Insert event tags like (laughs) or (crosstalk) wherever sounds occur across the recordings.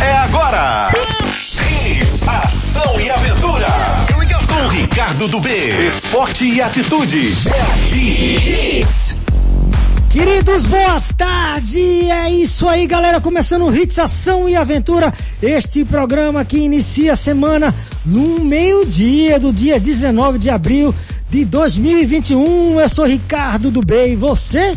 É agora. Hits, ação e aventura. Com Ricardo do B. Esporte e atitude. É Queridos, boa tarde! É isso aí, galera. Começando o Hits Ação e Aventura. Este programa que inicia a semana no meio-dia do dia 19 de abril de 2021. Eu sou Ricardo do B e você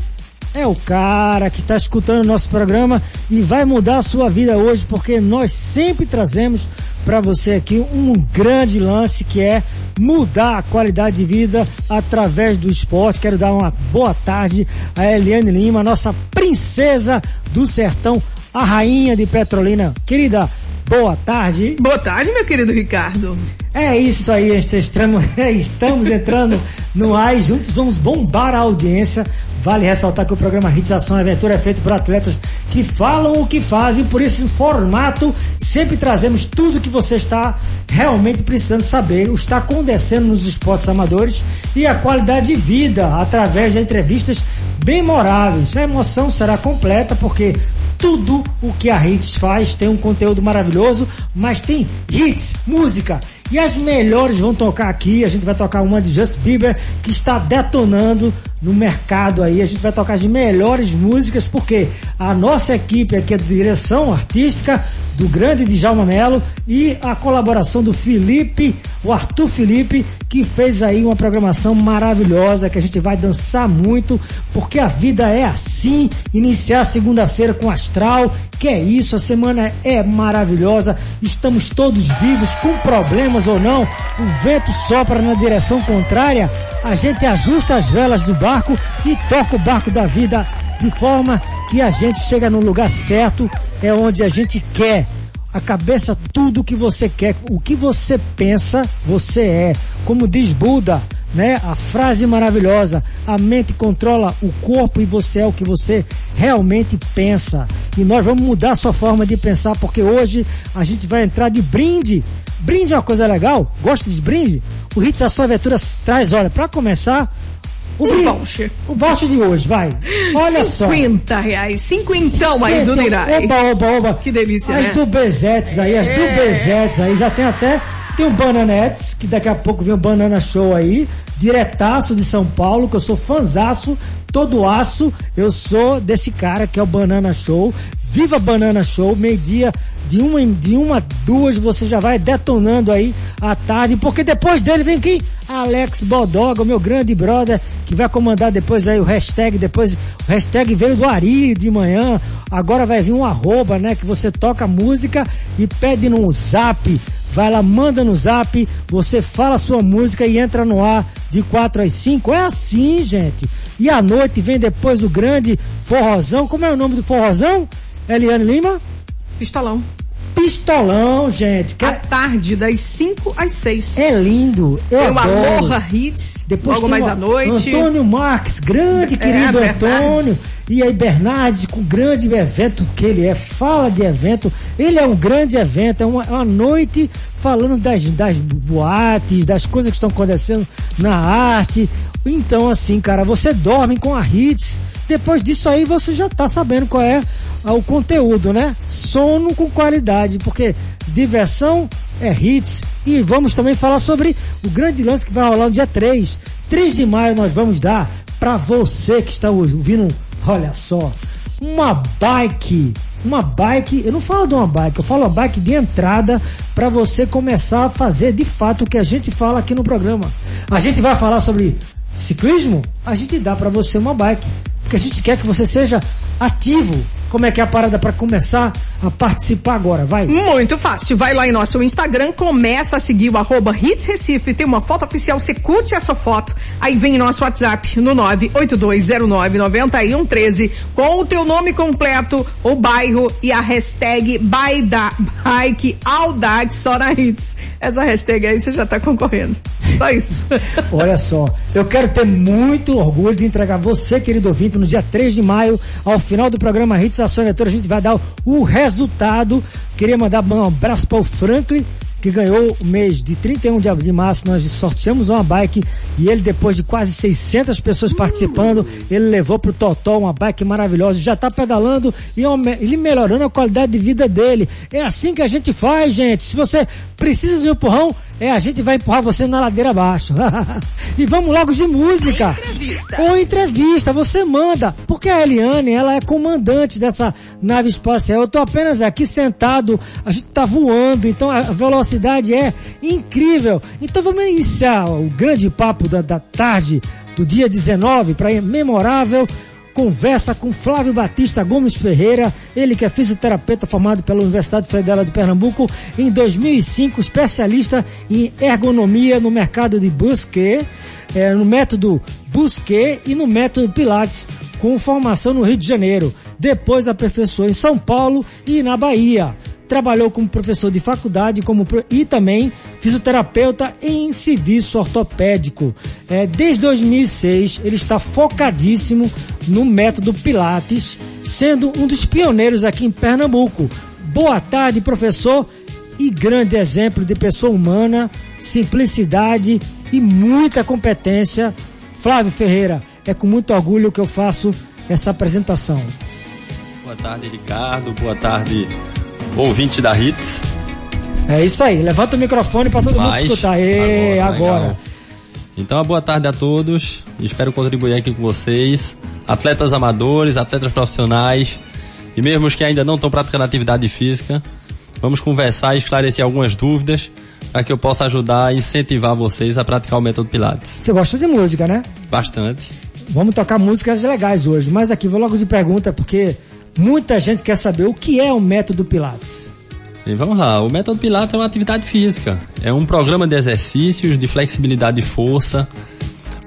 é o cara que está escutando o nosso programa e vai mudar a sua vida hoje porque nós sempre trazemos para você aqui um grande lance que é mudar a qualidade de vida através do esporte. Quero dar uma boa tarde a Eliane Lima, nossa princesa do sertão, a rainha de Petrolina. Querida, boa tarde. Boa tarde, meu querido Ricardo. É isso aí, estamos, (laughs) estamos entrando no ar e juntos vamos bombar a audiência. Vale ressaltar que o programa Hits Ação Aventura é feito por atletas que falam o que fazem, por esse formato sempre trazemos tudo que você está realmente precisando saber, o que está acontecendo nos esportes amadores e a qualidade de vida através de entrevistas bem moráveis. A emoção será completa porque tudo o que a Hits faz tem um conteúdo maravilhoso, mas tem hits, música. E as melhores vão tocar aqui. A gente vai tocar uma de Just Bieber que está detonando no mercado aí. A gente vai tocar as melhores músicas porque a nossa equipe aqui é de direção artística do grande Djalma Melo e a colaboração do Felipe, o Arthur Felipe, que fez aí uma programação maravilhosa que a gente vai dançar muito, porque a vida é assim, iniciar segunda-feira com astral, que é isso, a semana é maravilhosa, estamos todos vivos, com problemas ou não, o vento sopra na direção contrária, a gente ajusta as velas do barco e toca o barco da vida de forma que a gente chega no lugar certo, é onde a gente quer. A cabeça, tudo que você quer, o que você pensa, você é. Como diz Buda, né? A frase maravilhosa, a mente controla o corpo e você é o que você realmente pensa. E nós vamos mudar sua forma de pensar porque hoje a gente vai entrar de brinde. Brinde é uma coisa legal? Gosta de brinde? O Hits Ação Aventuras traz, olha, para começar, o um voucher. O voucher de hoje, vai. Olha 50 só. 50 reais. Cinquentão aí do Nirai. Oba, oba, oba. Que delícia, As né? do Bezetes aí, as é. do Bezetes aí. Já tem até, tem um Bananetes, que daqui a pouco vem um Banana Show aí. Diretaço de São Paulo, que eu sou fanzaço, todo aço. Eu sou desse cara que é o Banana Show. Viva Banana Show, meio-dia, de uma, de uma duas, você já vai detonando aí à tarde, porque depois dele vem quem? Alex Bodoga, o meu grande brother, que vai comandar depois aí o hashtag, depois o hashtag veio do Ari de manhã, agora vai vir um arroba, né, que você toca música e pede no zap, vai lá, manda no zap, você fala sua música e entra no ar de 4 às 5, é assim, gente. E à noite vem depois o grande forrozão, como é o nome do forrozão? Eliane Lima? Pistolão. Pistolão, gente. Que... À tarde, das 5 às 6. É lindo. Eu tem adoro. Hits, Depois logo mais à noite. Antônio Marques, grande querido é, Antônio. E aí Bernardes, com o grande evento que ele é. Fala de evento. Ele é um grande evento, é uma, uma noite falando das, das boates, das coisas que estão acontecendo na arte. Então, assim, cara, você dorme com a Hits. Depois disso aí você já tá sabendo qual é o conteúdo, né? Sono com qualidade, porque diversão é hits. E vamos também falar sobre o grande lance que vai rolar no dia 3. 3 de maio nós vamos dar para você que está ouvindo, olha só, uma bike. Uma bike, eu não falo de uma bike, eu falo uma bike de entrada para você começar a fazer de fato o que a gente fala aqui no programa. A gente vai falar sobre ciclismo, a gente dá para você uma bike. Porque a gente quer que você seja ativo. Como é que é a parada para começar a participar agora? Vai. Muito fácil. Vai lá em nosso Instagram, começa a seguir o arroba Hits Recife, tem uma foto oficial, você curte essa foto, aí vem nosso WhatsApp no 982099113 com o teu nome completo, o bairro e a hashtag Bike Audade só na Hits. Essa hashtag aí você já tá concorrendo. Só isso. (laughs) Olha só, eu quero ter muito orgulho de entregar você, querido ouvinte, no dia 3 de maio, ao final do programa Hits Ação Aventura, a gente vai dar o resultado. Queria mandar um abraço para o Franklin, que ganhou o mês de 31 de, de março, nós sorteamos uma bike e ele, depois de quase 600 pessoas participando, ele levou pro Totó uma bike maravilhosa, já tá pedalando e ele melhorando a qualidade de vida dele. É assim que a gente faz, gente. Se você precisa de um empurrão, é, a gente vai empurrar você na ladeira abaixo. (laughs) e vamos logo de música. Entrevista. Ou entrevista, você manda. Porque a Eliane, ela é comandante dessa nave espacial. Eu tô apenas aqui sentado, a gente tá voando, então a velocidade é incrível. Então vamos iniciar o grande papo da, da tarde do dia 19 para memorável conversa com Flávio Batista Gomes Ferreira, ele que é fisioterapeuta formado pela Universidade Federal de Pernambuco, em 2005 especialista em ergonomia no mercado de Busque, é, no método Busque e no método Pilates, com formação no Rio de Janeiro. Depois aperfeiçoou em São Paulo e na Bahia trabalhou como professor de faculdade como, e também fisioterapeuta em serviço ortopédico. É, desde 2006 ele está focadíssimo no método Pilates, sendo um dos pioneiros aqui em Pernambuco. Boa tarde, professor, e grande exemplo de pessoa humana, simplicidade e muita competência. Flávio Ferreira, é com muito orgulho que eu faço essa apresentação. Boa tarde, Ricardo. Boa tarde, ouvinte da Hits. É isso aí, levanta o microfone para todo Mas, mundo escutar. E, agora. agora. Então, boa tarde a todos. Espero contribuir aqui com vocês. Atletas amadores, atletas profissionais e mesmo os que ainda não estão praticando atividade física. Vamos conversar e esclarecer algumas dúvidas para que eu possa ajudar a incentivar vocês a praticar o método Pilates. Você gosta de música, né? Bastante. Vamos tocar músicas legais hoje, mas aqui vou logo de pergunta porque Muita gente quer saber o que é o método Pilates. E vamos lá, o método Pilates é uma atividade física, é um programa de exercícios de flexibilidade e força.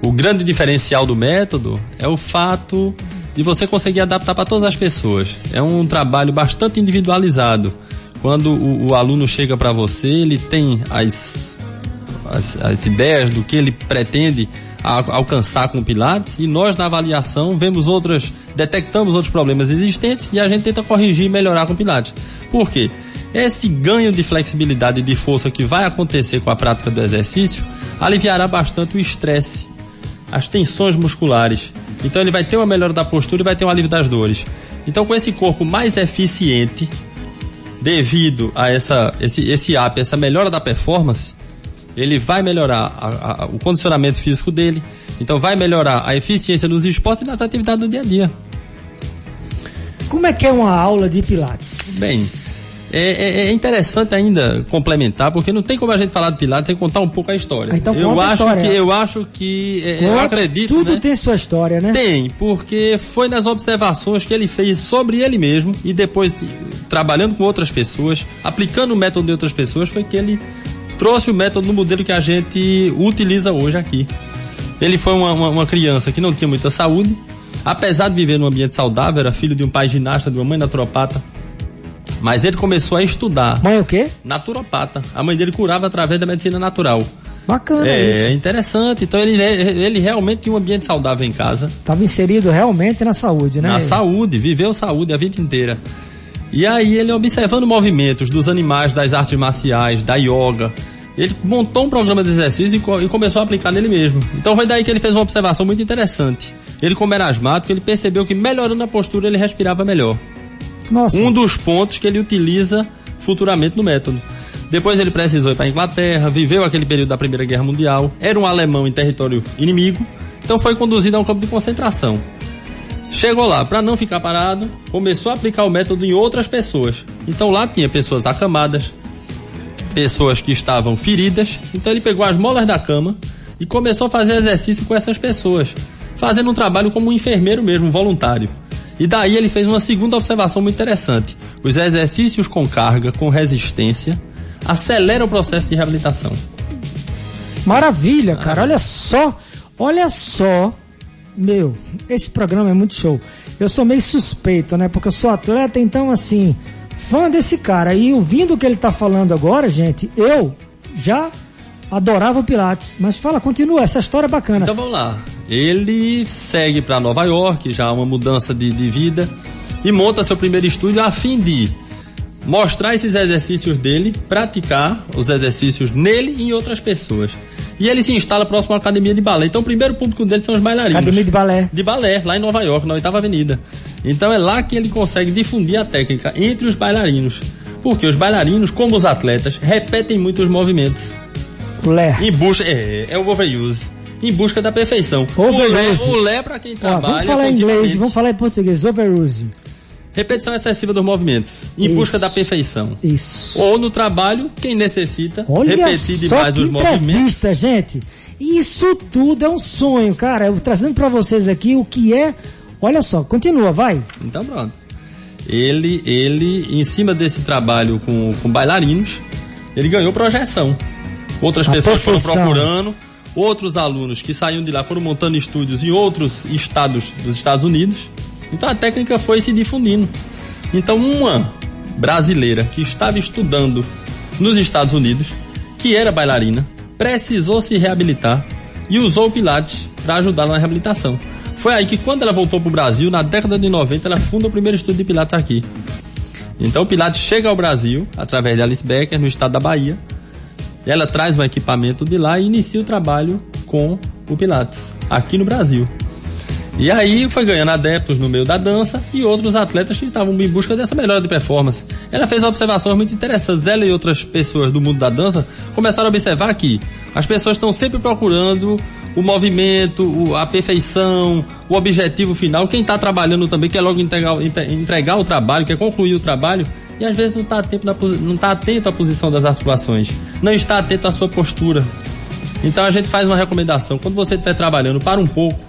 O grande diferencial do método é o fato de você conseguir adaptar para todas as pessoas. É um trabalho bastante individualizado. Quando o, o aluno chega para você, ele tem as, as, as ideias do que ele pretende alcançar com o Pilates e nós na avaliação vemos outras, detectamos outros problemas existentes e a gente tenta corrigir e melhorar com o Pilates. Por quê? Esse ganho de flexibilidade e de força que vai acontecer com a prática do exercício aliviará bastante o estresse, as tensões musculares. Então ele vai ter uma melhora da postura e vai ter um alívio das dores. Então com esse corpo mais eficiente, devido a essa, esse, esse app, essa melhora da performance, ele vai melhorar a, a, o condicionamento físico dele, então vai melhorar a eficiência nos esportes e nas atividades do dia a dia. Como é que é uma aula de Pilates? Bem, é, é, é, interessante ainda complementar, porque não tem como a gente falar de Pilates sem contar um pouco a história. Ah, então eu, acho história. Que, eu acho que. É, eu acredito. Tudo né? tem sua história, né? Tem, porque foi nas observações que ele fez sobre ele mesmo e depois trabalhando com outras pessoas, aplicando o método de outras pessoas, foi que ele trouxe o método no modelo que a gente utiliza hoje aqui. Ele foi uma, uma, uma, criança que não tinha muita saúde, apesar de viver num ambiente saudável, era filho de um pai ginasta, de uma mãe naturopata. Mas ele começou a estudar. Mãe o quê? Naturopata. A mãe dele curava através da medicina natural. Bacana é, isso. É interessante. Então ele, ele realmente tinha um ambiente saudável em casa. Estava inserido realmente na saúde, né? Na saúde, viveu saúde a vida inteira. E aí ele observando movimentos dos animais, das artes marciais, da yoga, ele montou um programa de exercício e, começou a aplicar nele mesmo. Então foi daí que ele fez uma observação muito interessante. Ele como era asmático, ele percebeu que melhorando a postura ele respirava melhor. Nossa. Um dos pontos que ele utiliza futuramente no método. Depois ele precisou ir para a Inglaterra, viveu aquele período da Primeira Guerra Mundial, era um alemão em território inimigo, então foi conduzido a um campo de concentração. Chegou lá, para não ficar parado, começou a aplicar o método em outras pessoas. Então lá tinha pessoas acamadas, pessoas que estavam feridas. Então ele pegou as molas da cama e começou a fazer exercício com essas pessoas, fazendo um trabalho como um enfermeiro mesmo, voluntário. E daí ele fez uma segunda observação muito interessante. Os exercícios com carga, com resistência, aceleram o processo de reabilitação. Maravilha, cara. Olha só, olha só meu, esse programa é muito show. Eu sou meio suspeito, né? Porque eu sou atleta, então assim, fã desse cara. E ouvindo o que ele tá falando agora, gente, eu já adorava o Pilates. Mas fala, continua, essa história é bacana. Então vamos lá. Ele segue para Nova York, já uma mudança de, de vida, e monta seu primeiro estúdio a fim de mostrar esses exercícios dele, praticar os exercícios nele e em outras pessoas. E ele se instala próximo à academia de balé. Então o primeiro público dele são os bailarinos. Academia de balé. De balé, lá em Nova York, na oitava avenida. Então é lá que ele consegue difundir a técnica entre os bailarinos. Porque os bailarinos, como os atletas, repetem muito os movimentos. Lé. Em busca, é, é o overuse. Em busca da perfeição. Overuse. O Lé, para quem trabalha. vamos falar em inglês, vamos falar em português. Overuse. Repetição excessiva dos movimentos. Em Isso. busca da perfeição. Isso. Ou no trabalho, quem necessita Olha repetir demais que os movimentos. gente. Isso tudo é um sonho, cara. Eu trazendo pra vocês aqui o que é. Olha só, continua, vai. Então pronto. Ele, ele, em cima desse trabalho com, com bailarinos, ele ganhou projeção. Outras A pessoas foram profissão. procurando, outros alunos que saíam de lá foram montando estúdios em outros estados dos Estados Unidos. Então a técnica foi se difundindo. Então uma brasileira que estava estudando nos Estados Unidos, que era bailarina, precisou se reabilitar e usou o Pilates para ajudá-la na reabilitação. Foi aí que quando ela voltou para o Brasil, na década de 90, ela funda o primeiro estúdio de Pilates aqui. Então o Pilates chega ao Brasil, através de Alice Becker, no estado da Bahia. Ela traz um equipamento de lá e inicia o trabalho com o Pilates, aqui no Brasil. E aí foi ganhando adeptos no meio da dança e outros atletas que estavam em busca dessa melhora de performance. Ela fez observações muito interessantes. Ela e outras pessoas do mundo da dança começaram a observar que as pessoas estão sempre procurando o movimento, a perfeição, o objetivo final. Quem está trabalhando também quer logo entregar, entre- entregar o trabalho, quer concluir o trabalho e às vezes não está tá atento à posição das articulações, não está atento à sua postura. Então a gente faz uma recomendação. Quando você estiver trabalhando, para um pouco,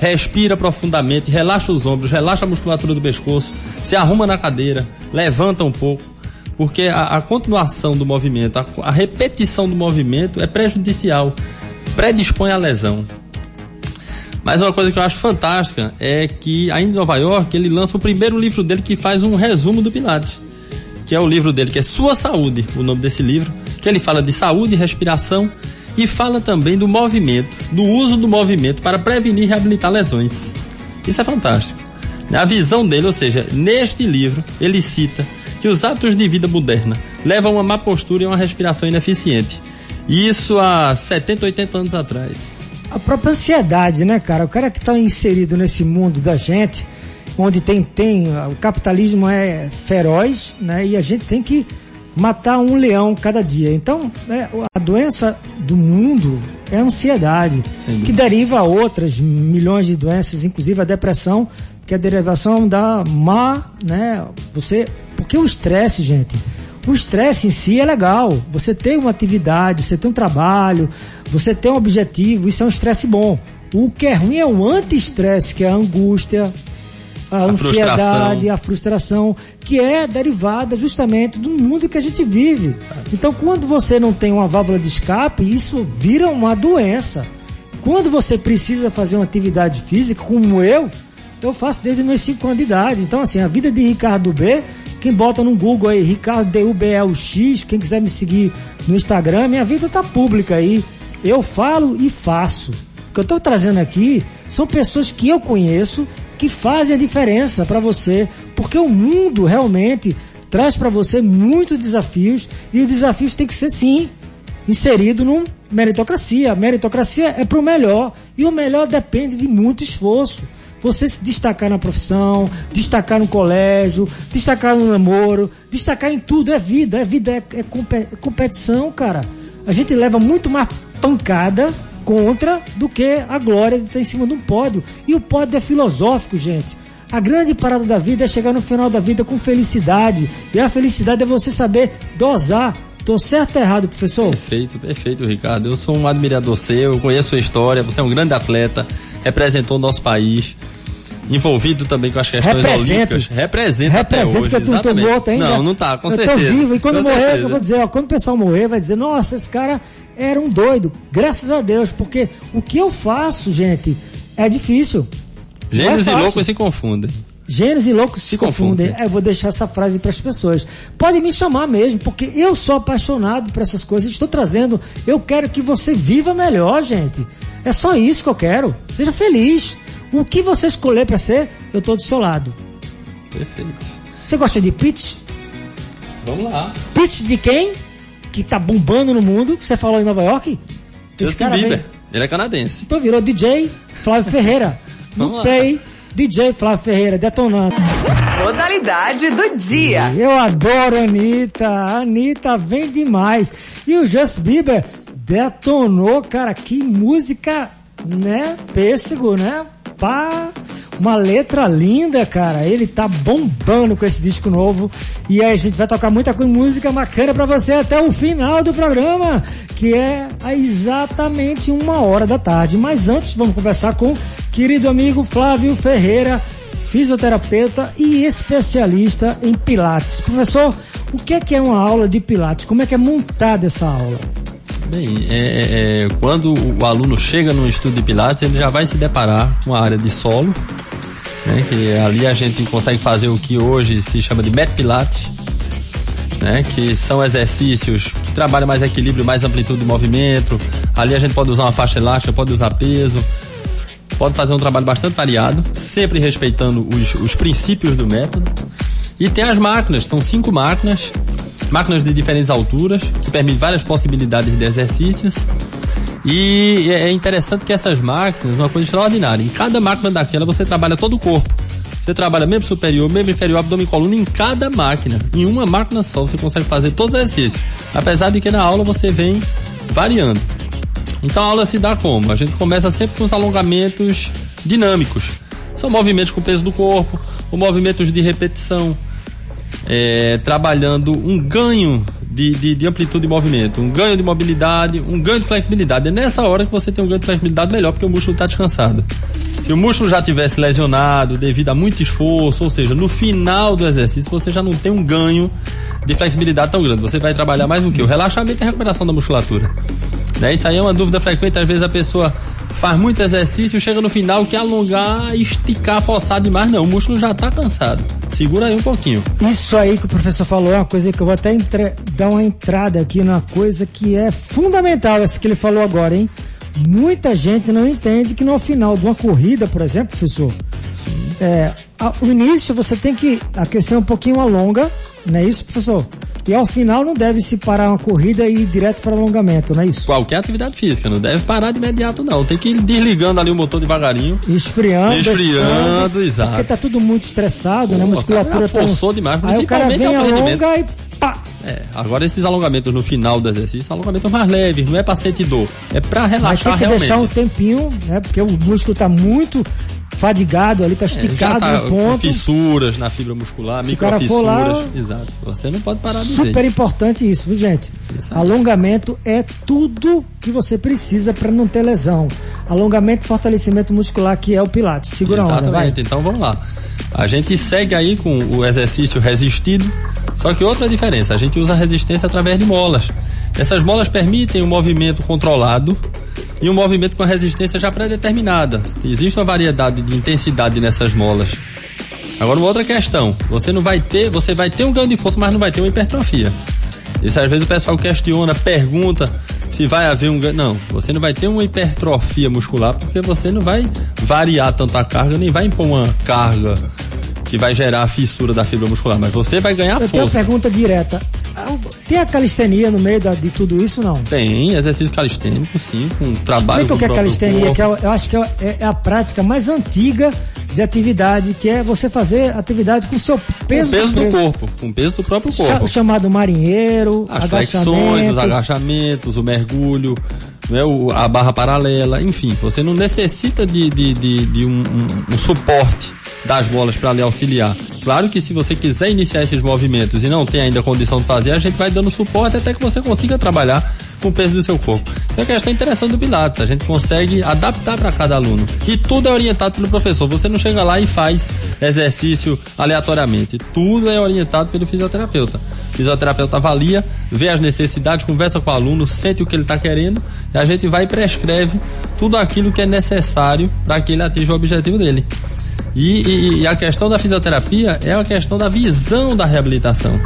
respira profundamente, relaxa os ombros, relaxa a musculatura do pescoço, se arruma na cadeira, levanta um pouco, porque a, a continuação do movimento, a, a repetição do movimento é prejudicial, predispõe à lesão. Mas uma coisa que eu acho fantástica é que ainda em Nova York ele lança o primeiro livro dele que faz um resumo do Pilates que é o livro dele, que é Sua Saúde, o nome desse livro, que ele fala de saúde e respiração e fala também do movimento, do uso do movimento para prevenir e reabilitar lesões. Isso é fantástico. A visão dele, ou seja, neste livro, ele cita que os hábitos de vida moderna levam a uma má postura e uma respiração ineficiente. Isso há 70, 80 anos atrás. A própria ansiedade, né, cara? O cara que está inserido nesse mundo da gente, onde tem, tem. O capitalismo é feroz, né? E a gente tem que matar um leão cada dia. Então, é, a doença do mundo é a ansiedade, Sem que deriva a outras milhões de doenças, inclusive a depressão, que é a derivação da má, né? Você. Porque o estresse, gente. O estresse em si é legal. Você tem uma atividade, você tem um trabalho, você tem um objetivo, isso é um estresse bom. O que é ruim é o anti-estresse, que é a angústia, a, A ansiedade, frustração. a frustração, que é derivada justamente do mundo que a gente vive. Então, quando você não tem uma válvula de escape, isso vira uma doença. Quando você precisa fazer uma atividade física, como eu, eu faço desde meus 5 anos de idade. Então, assim, a vida de Ricardo B, quem bota no Google aí, Ricardo DUBLX, quem quiser me seguir no Instagram, minha vida tá pública aí. Eu falo e faço. O que eu tô trazendo aqui são pessoas que eu conheço que fazem a diferença para você, porque o mundo realmente traz para você muitos desafios e os desafios têm que ser sim inserido num meritocracia. A meritocracia é pro melhor e o melhor depende de muito esforço. Você se destacar na profissão, destacar no colégio, destacar no namoro, destacar em tudo. É vida, é vida, é, é é competição, cara. A gente leva muito mais pancada contra do que a glória de estar em cima de um pódio. E o pódio é filosófico, gente. A grande parada da vida é chegar no final da vida com felicidade. E a felicidade é você saber dosar. Tô certo ou errado, professor? Perfeito, perfeito, Ricardo. Eu sou um admirador seu, eu conheço sua história, você é um grande atleta, representou o nosso país, envolvido também com as questões Represento. olímpicas. Representa até Representa hoje, que eu não tô morto ainda. Não, não tá, com eu certeza. tô vivo. E quando Com morrer, certeza. eu vou dizer, ó, quando o pessoal morrer, vai dizer, nossa, esse cara era um doido. Graças a Deus, porque o que eu faço, gente, é difícil. Não é Gênios e loucos se confundem. Gênios e loucos se, Se confundem. confundem. É, eu vou deixar essa frase para as pessoas. Podem me chamar mesmo, porque eu sou apaixonado por essas coisas. Estou trazendo. Eu quero que você viva melhor, gente. É só isso que eu quero. Seja feliz. O que você escolher para ser, eu estou do seu lado. Perfeito. Você gosta de pitch? Vamos lá. Pitch de quem? Que tá bombando no mundo. Você falou em Nova York? Esse Justin cara Bieber. veio. Ele é canadense. Então virou DJ Flávio Ferreira. (laughs) Vamos No lá. play, DJ Flávio Ferreira, detonando. Modalidade do dia. Eu adoro a Anitta. A Anitta vem demais. E o Justin Bieber detonou, cara. Que música, né? Pêssego, né? Pá. Uma letra linda, cara. Ele tá bombando com esse disco novo. E aí a gente vai tocar muita música bacana pra você até o final do programa, que é exatamente uma hora da tarde. Mas antes, vamos conversar com o querido amigo Flávio Ferreira, fisioterapeuta e especialista em Pilates. Professor, o que é que é uma aula de Pilates? Como é que é montada essa aula? Bem, é, é, é, quando o aluno chega no estudo de Pilates, ele já vai se deparar com a área de solo, né, que ali a gente consegue fazer o que hoje se chama de Met Pilates, né, que são exercícios que trabalham mais equilíbrio, mais amplitude de movimento. Ali a gente pode usar uma faixa elástica, pode usar peso, pode fazer um trabalho bastante variado, sempre respeitando os, os princípios do método. E tem as máquinas, são cinco máquinas, máquinas de diferentes alturas, que permitem várias possibilidades de exercícios. E é interessante que essas máquinas, uma coisa extraordinária, em cada máquina daquela você trabalha todo o corpo. Você trabalha membro superior, membro inferior, abdômen e coluna em cada máquina. Em uma máquina só você consegue fazer todo o exercício. Apesar de que na aula você vem variando. Então a aula se dá como? A gente começa sempre com os alongamentos dinâmicos. São movimentos com o peso do corpo, ou movimentos de repetição, é, trabalhando um ganho de, de, de amplitude de movimento, um ganho de mobilidade, um ganho de flexibilidade. É nessa hora que você tem um ganho de flexibilidade melhor, porque o músculo está descansado. Se o músculo já tivesse lesionado devido a muito esforço, ou seja, no final do exercício você já não tem um ganho de flexibilidade tão grande. Você vai trabalhar mais o que? O relaxamento e a recuperação da musculatura. Né? Isso aí é uma dúvida frequente. Às vezes a pessoa faz muito exercício, chega no final, quer alongar, esticar, forçar demais. Não, o músculo já está cansado. Segura aí um pouquinho. Isso aí que o professor falou é uma coisa que eu vou até entre- dar uma entrada aqui numa coisa que é fundamental, essa que ele falou agora, hein? Muita gente não entende que no final de uma corrida, por exemplo, professor, é, o início você tem que aquecer um pouquinho a longa, não é isso, professor? E ao final não deve se parar uma corrida e ir direto para alongamento, não é isso? Qualquer atividade física, não deve parar de imediato não. Tem que ir desligando ali o motor devagarinho. Esfriando, Esfriando, exato. Porque tá tudo muito estressado, né? A Pô, musculatura cara tá... forçou demais, Aí o cara vem, alonga e pá! É, agora esses alongamentos no final do exercício são alongamentos mais leves, não é pra sentir dor, é pra Mas relaxar tem que realmente. deixar um tempinho, né? Porque o músculo tá muito fadigado ali, tá É, já esticado tá no ponto. fissuras na fibra muscular, for lá- microfissuras. Exato. Você não pode parar de Super importante isso, viu, gente? Aí. Alongamento é tudo que você precisa para não ter lesão. Alongamento e fortalecimento muscular, que é o Pilates. Segura a onda, vai. Exatamente. Então vamos lá. A gente segue aí com o exercício resistido, só que outra diferença, a gente usa a resistência através de molas. Essas molas permitem um movimento controlado e um movimento com resistência já pré-determinada. Existe uma variedade de intensidade nessas molas. Agora uma outra questão, você não vai ter, você vai ter um ganho de força, mas não vai ter uma hipertrofia. Isso às vezes o pessoal questiona, pergunta se vai haver um ganho. Não, você não vai ter uma hipertrofia muscular porque você não vai variar tanto a carga, nem vai impor uma carga que vai gerar a fissura da fibra muscular, mas você vai ganhar Eu tenho uma força. pergunta direta. Tem a calistenia no meio da- de tudo isso, não? Tem exercício calistênico, sim, com trabalho Explica o que é com calistenia, que é, eu acho que é, é a prática mais antiga de atividade, que é você fazer atividade com o seu Com peso, o peso do preso. corpo, com o peso do próprio corpo. chamado marinheiro, As flexões, os agachamento. agachamentos, o mergulho, né, o- a barra paralela, enfim, você não necessita de, de, de, de um, um- um suporte das bolas para lhe auxiliar. Claro que se você quiser iniciar esses movimentos e não tem ainda condição de fazer, a gente vai dando suporte até que você consiga trabalhar com o peso do seu corpo. Isso é uma questão interessante do Pilates, a gente consegue adaptar para cada aluno. E tudo é orientado pelo professor, você não chega lá e faz exercício aleatoriamente. Tudo é orientado pelo fisioterapeuta. O fisioterapeuta avalia, vê as necessidades, conversa com o aluno, sente o que ele está querendo, e a gente vai e prescreve tudo aquilo que é necessário para que ele atinja o objetivo dele. E, e- e a questão da fisioterapia é a questão da visão da reabilitação.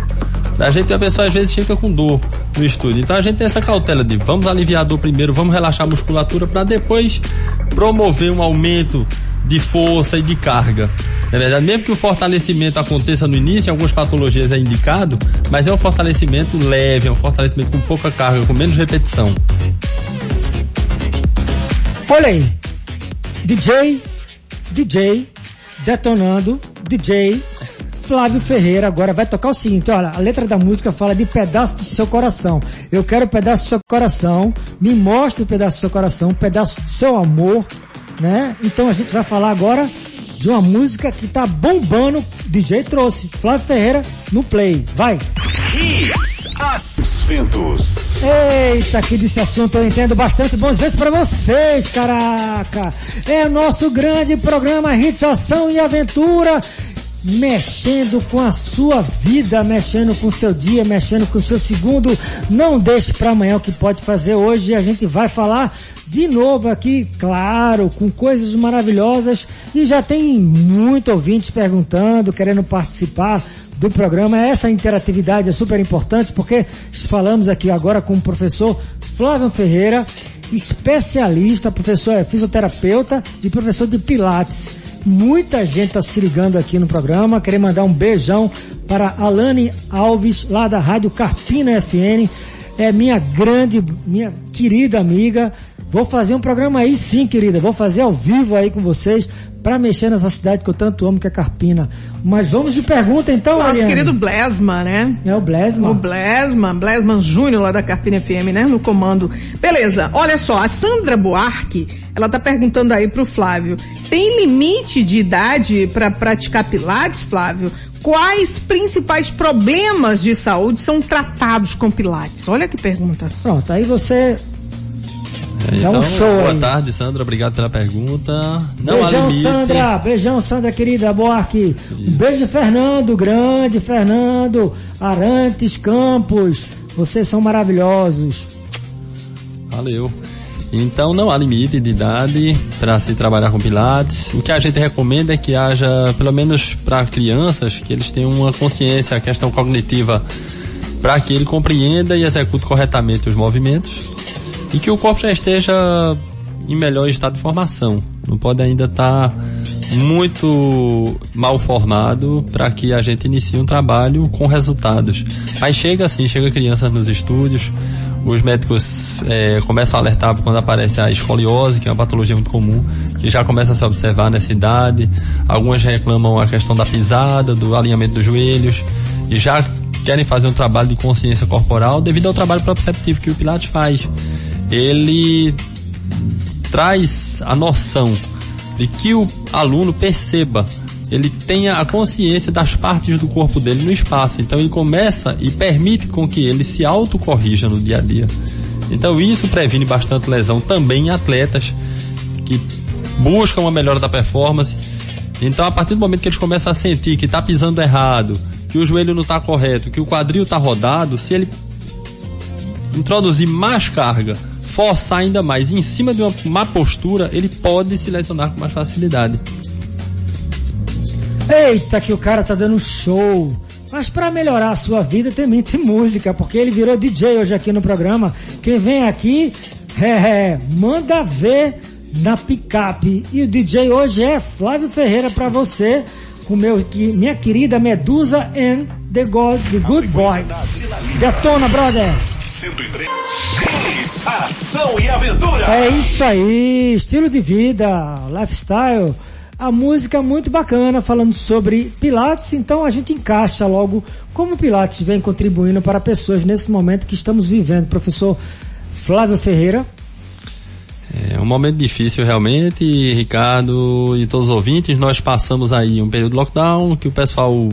A gente, a pessoa às vezes chega com dor. no estúdio. Então a gente tem essa cautela de vamos aliviar a dor primeiro, vamos relaxar a musculatura para depois promover um aumento de força e de carga. Na verdade, mesmo que o fortalecimento aconteça no início, em algumas patologias é indicado, mas é um fortalecimento leve, é um fortalecimento com pouca carga, com menos repetição. Olha aí, DJ, DJ, detonando, DJ, Flávio Ferreira agora vai tocar o seguinte, olha, a letra da música fala de pedaço do seu coração. Eu quero um pedaço do seu coração, me mostre um pedaço do seu coração, um pedaço do seu amor, né? Então a gente vai falar agora de uma música que tá bombando, DJ trouxe, Flávio Ferreira no play. Vai! Hits, os ventos. Eita, que desse assunto eu entendo bastante. Bons ventos para vocês, caraca! É nosso grande programa Hits Ação e Aventura mexendo com a sua vida, mexendo com o seu dia, mexendo com o seu segundo. Não deixe para amanhã o que pode fazer hoje. A gente vai falar de novo aqui, claro, com coisas maravilhosas. E já tem muito ouvintes perguntando, querendo participar do programa. Essa interatividade é super importante porque falamos aqui agora com o professor Flávio Ferreira, especialista, professor é fisioterapeuta e professor de Pilates. Muita gente está se ligando aqui no programa. Queria mandar um beijão para Alane Alves, lá da Rádio Carpina FN. É minha grande, minha querida amiga. Vou fazer um programa aí sim, querida. Vou fazer ao vivo aí com vocês para mexer nessa cidade que eu tanto amo, que é Carpina. Mas vamos de pergunta então, Nosso Ariane. querido Blesma, né? É o Blesma. O Blesma, Blesman Júnior lá da Carpina FM, né? No comando. Beleza, olha só, a Sandra Buarque, ela tá perguntando aí pro Flávio, tem limite de idade para praticar pilates, Flávio? Quais principais problemas de saúde são tratados com pilates? Olha que pergunta. Pronto, aí você É, Dá um então, show boa aí. tarde, Sandra. Obrigado pela pergunta. Não beijão. Sandra. Beijão, Sandra, querida. Boarque. Um beijo Fernando, grande Fernando. Arantes Campos. Vocês são maravilhosos. Valeu. Então não há limite de idade para se trabalhar com pilates. O que a gente recomenda é que haja, pelo menos para crianças, que eles tenham uma consciência, a questão cognitiva, para que ele compreenda e execute corretamente os movimentos e que o corpo já esteja em melhor estado de formação. Não pode ainda estar muito mal formado para que a gente inicie um trabalho com resultados. Aí chega assim, chega criança nos estúdios, os médicos eh, começam a alertar quando aparece a escoliose, que é uma patologia muito comum, que já começa a se observar nessa idade. Algumas reclamam a questão da pisada, do alinhamento dos joelhos, e já querem fazer um trabalho de consciência corporal devido ao trabalho proprioceptivo que o Pilates faz. Ele traz a noção de que o aluno perceba, ele tenha a consciência das partes do corpo dele no espaço. Então ele começa e permite com que ele se autocorrija no dia a dia. Então isso previne bastante lesão também em atletas que buscam uma melhora da performance. Então a partir do momento que eles começam a sentir que está pisando errado, que o joelho não está correto, que o quadril está rodado, se ele introduzir mais carga, forçar ainda mais em cima de uma má postura, ele pode se lesionar com mais facilidade. Eita, que o cara tá dando show. Mas para melhorar a sua vida também tem música, porque ele virou DJ hoje aqui no programa. Quem vem aqui, é, é, manda ver na picape. E o DJ hoje é Flávio Ferreira para você, com meu, que- minha querida Medusa and the, God, the Good Boys. Detona, brother! 103. Ação e aventura. É isso aí, estilo de vida, lifestyle. A música é muito bacana falando sobre Pilates, então a gente encaixa logo como o Pilates vem contribuindo para pessoas nesse momento que estamos vivendo. Professor Flávio Ferreira. É um momento difícil realmente, Ricardo e todos os ouvintes. Nós passamos aí um período de lockdown que o pessoal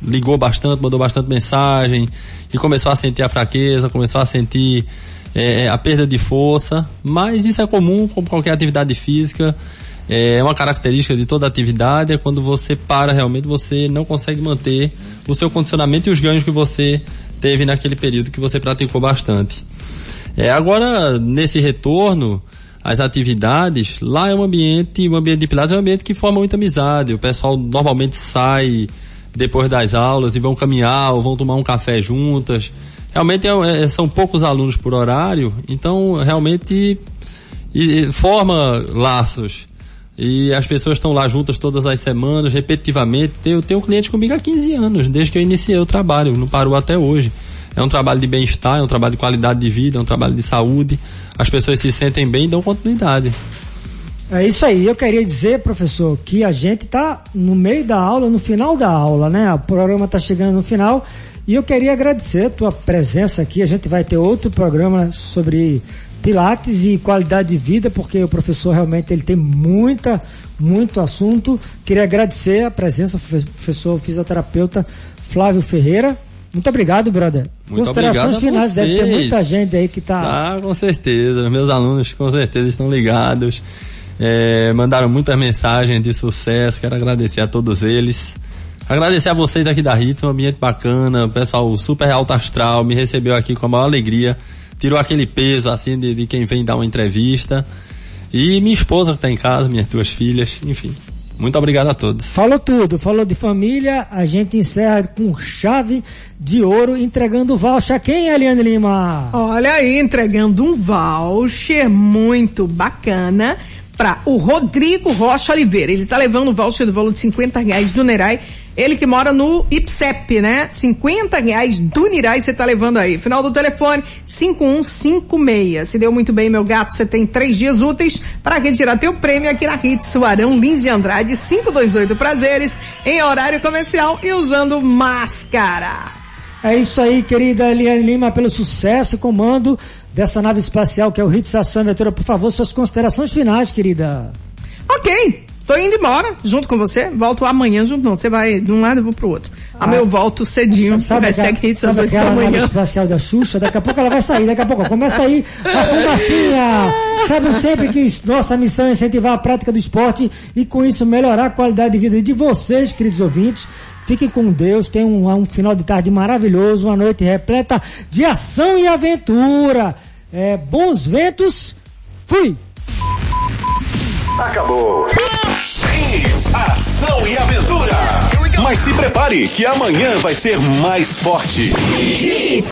ligou bastante, mandou bastante mensagem e começou a sentir a fraqueza, começou a sentir é, a perda de força. Mas isso é comum como qualquer atividade física. É uma característica de toda atividade, é quando você para realmente, você não consegue manter o seu condicionamento e os ganhos que você teve naquele período que você praticou bastante. É, agora, nesse retorno às atividades, lá é um ambiente, o ambiente de Pilates é um ambiente que forma muita amizade. O pessoal normalmente sai depois das aulas e vão caminhar ou vão tomar um café juntas. Realmente é, é, são poucos alunos por horário, então realmente e, e forma laços. E as pessoas estão lá juntas todas as semanas, repetitivamente. Eu tenho um cliente comigo há 15 anos, desde que eu iniciei o trabalho, não parou até hoje. É um trabalho de bem-estar, é um trabalho de qualidade de vida, é um trabalho de saúde. As pessoas se sentem bem e dão continuidade. É isso aí. Eu queria dizer, professor, que a gente está no meio da aula, no final da aula, né? O programa está chegando no final. E eu queria agradecer a tua presença aqui. A gente vai ter outro programa sobre Pilates e qualidade de vida, porque o professor realmente ele tem muita, muito assunto. Queria agradecer a presença do professor fisioterapeuta Flávio Ferreira. Muito obrigado, brother. Muito Considerações finais, deve ter muita gente aí que está. Ah, com certeza. Meus alunos com certeza estão ligados. É, mandaram muitas mensagens de sucesso. Quero agradecer a todos eles. Agradecer a vocês aqui da Hits, um ambiente bacana, o pessoal super alto astral, me recebeu aqui com a maior alegria tirou aquele peso assim de, de quem vem dar uma entrevista. E minha esposa que está em casa, minhas duas filhas, enfim. Muito obrigado a todos. Falou tudo, falou de família. A gente encerra com chave de ouro entregando o voucher. Quem, Eliane Lima? Olha aí, entregando um voucher muito bacana para o Rodrigo Rocha Oliveira. Ele está levando o voucher do valor de 50 reais do Nerai. Ele que mora no IPSEP, né? 50 reais do Nirai você está levando aí. Final do telefone 5156. Se deu muito bem, meu gato, você tem três dias úteis para retirar teu prêmio aqui na Hits Suarão Lins de Andrade 528 Prazeres em horário comercial e usando máscara. É isso aí, querida Eliane Lima, pelo sucesso e comando dessa nave espacial que é o Hits Ação Aventura. Por favor, suas considerações finais, querida. Ok, tô indo embora junto com você. Volto amanhã junto, não. Você vai de um lado e eu vou pro outro. Ah, Amanhã eu volto cedinho. Sabe, aquela, Hits sabe aquela nave espacial da Xuxa? Daqui a pouco ela vai sair. Daqui a pouco começa aí a fumacinha. Sabe sempre que nossa missão é incentivar a prática do esporte e com isso melhorar a qualidade de vida de vocês, queridos ouvintes. Fiquem com Deus, tenham um, um, final de tarde maravilhoso, uma noite repleta de ação e aventura. É, bons ventos, fui! Acabou. Hits, ação e aventura. Mas se prepare que amanhã vai ser mais forte.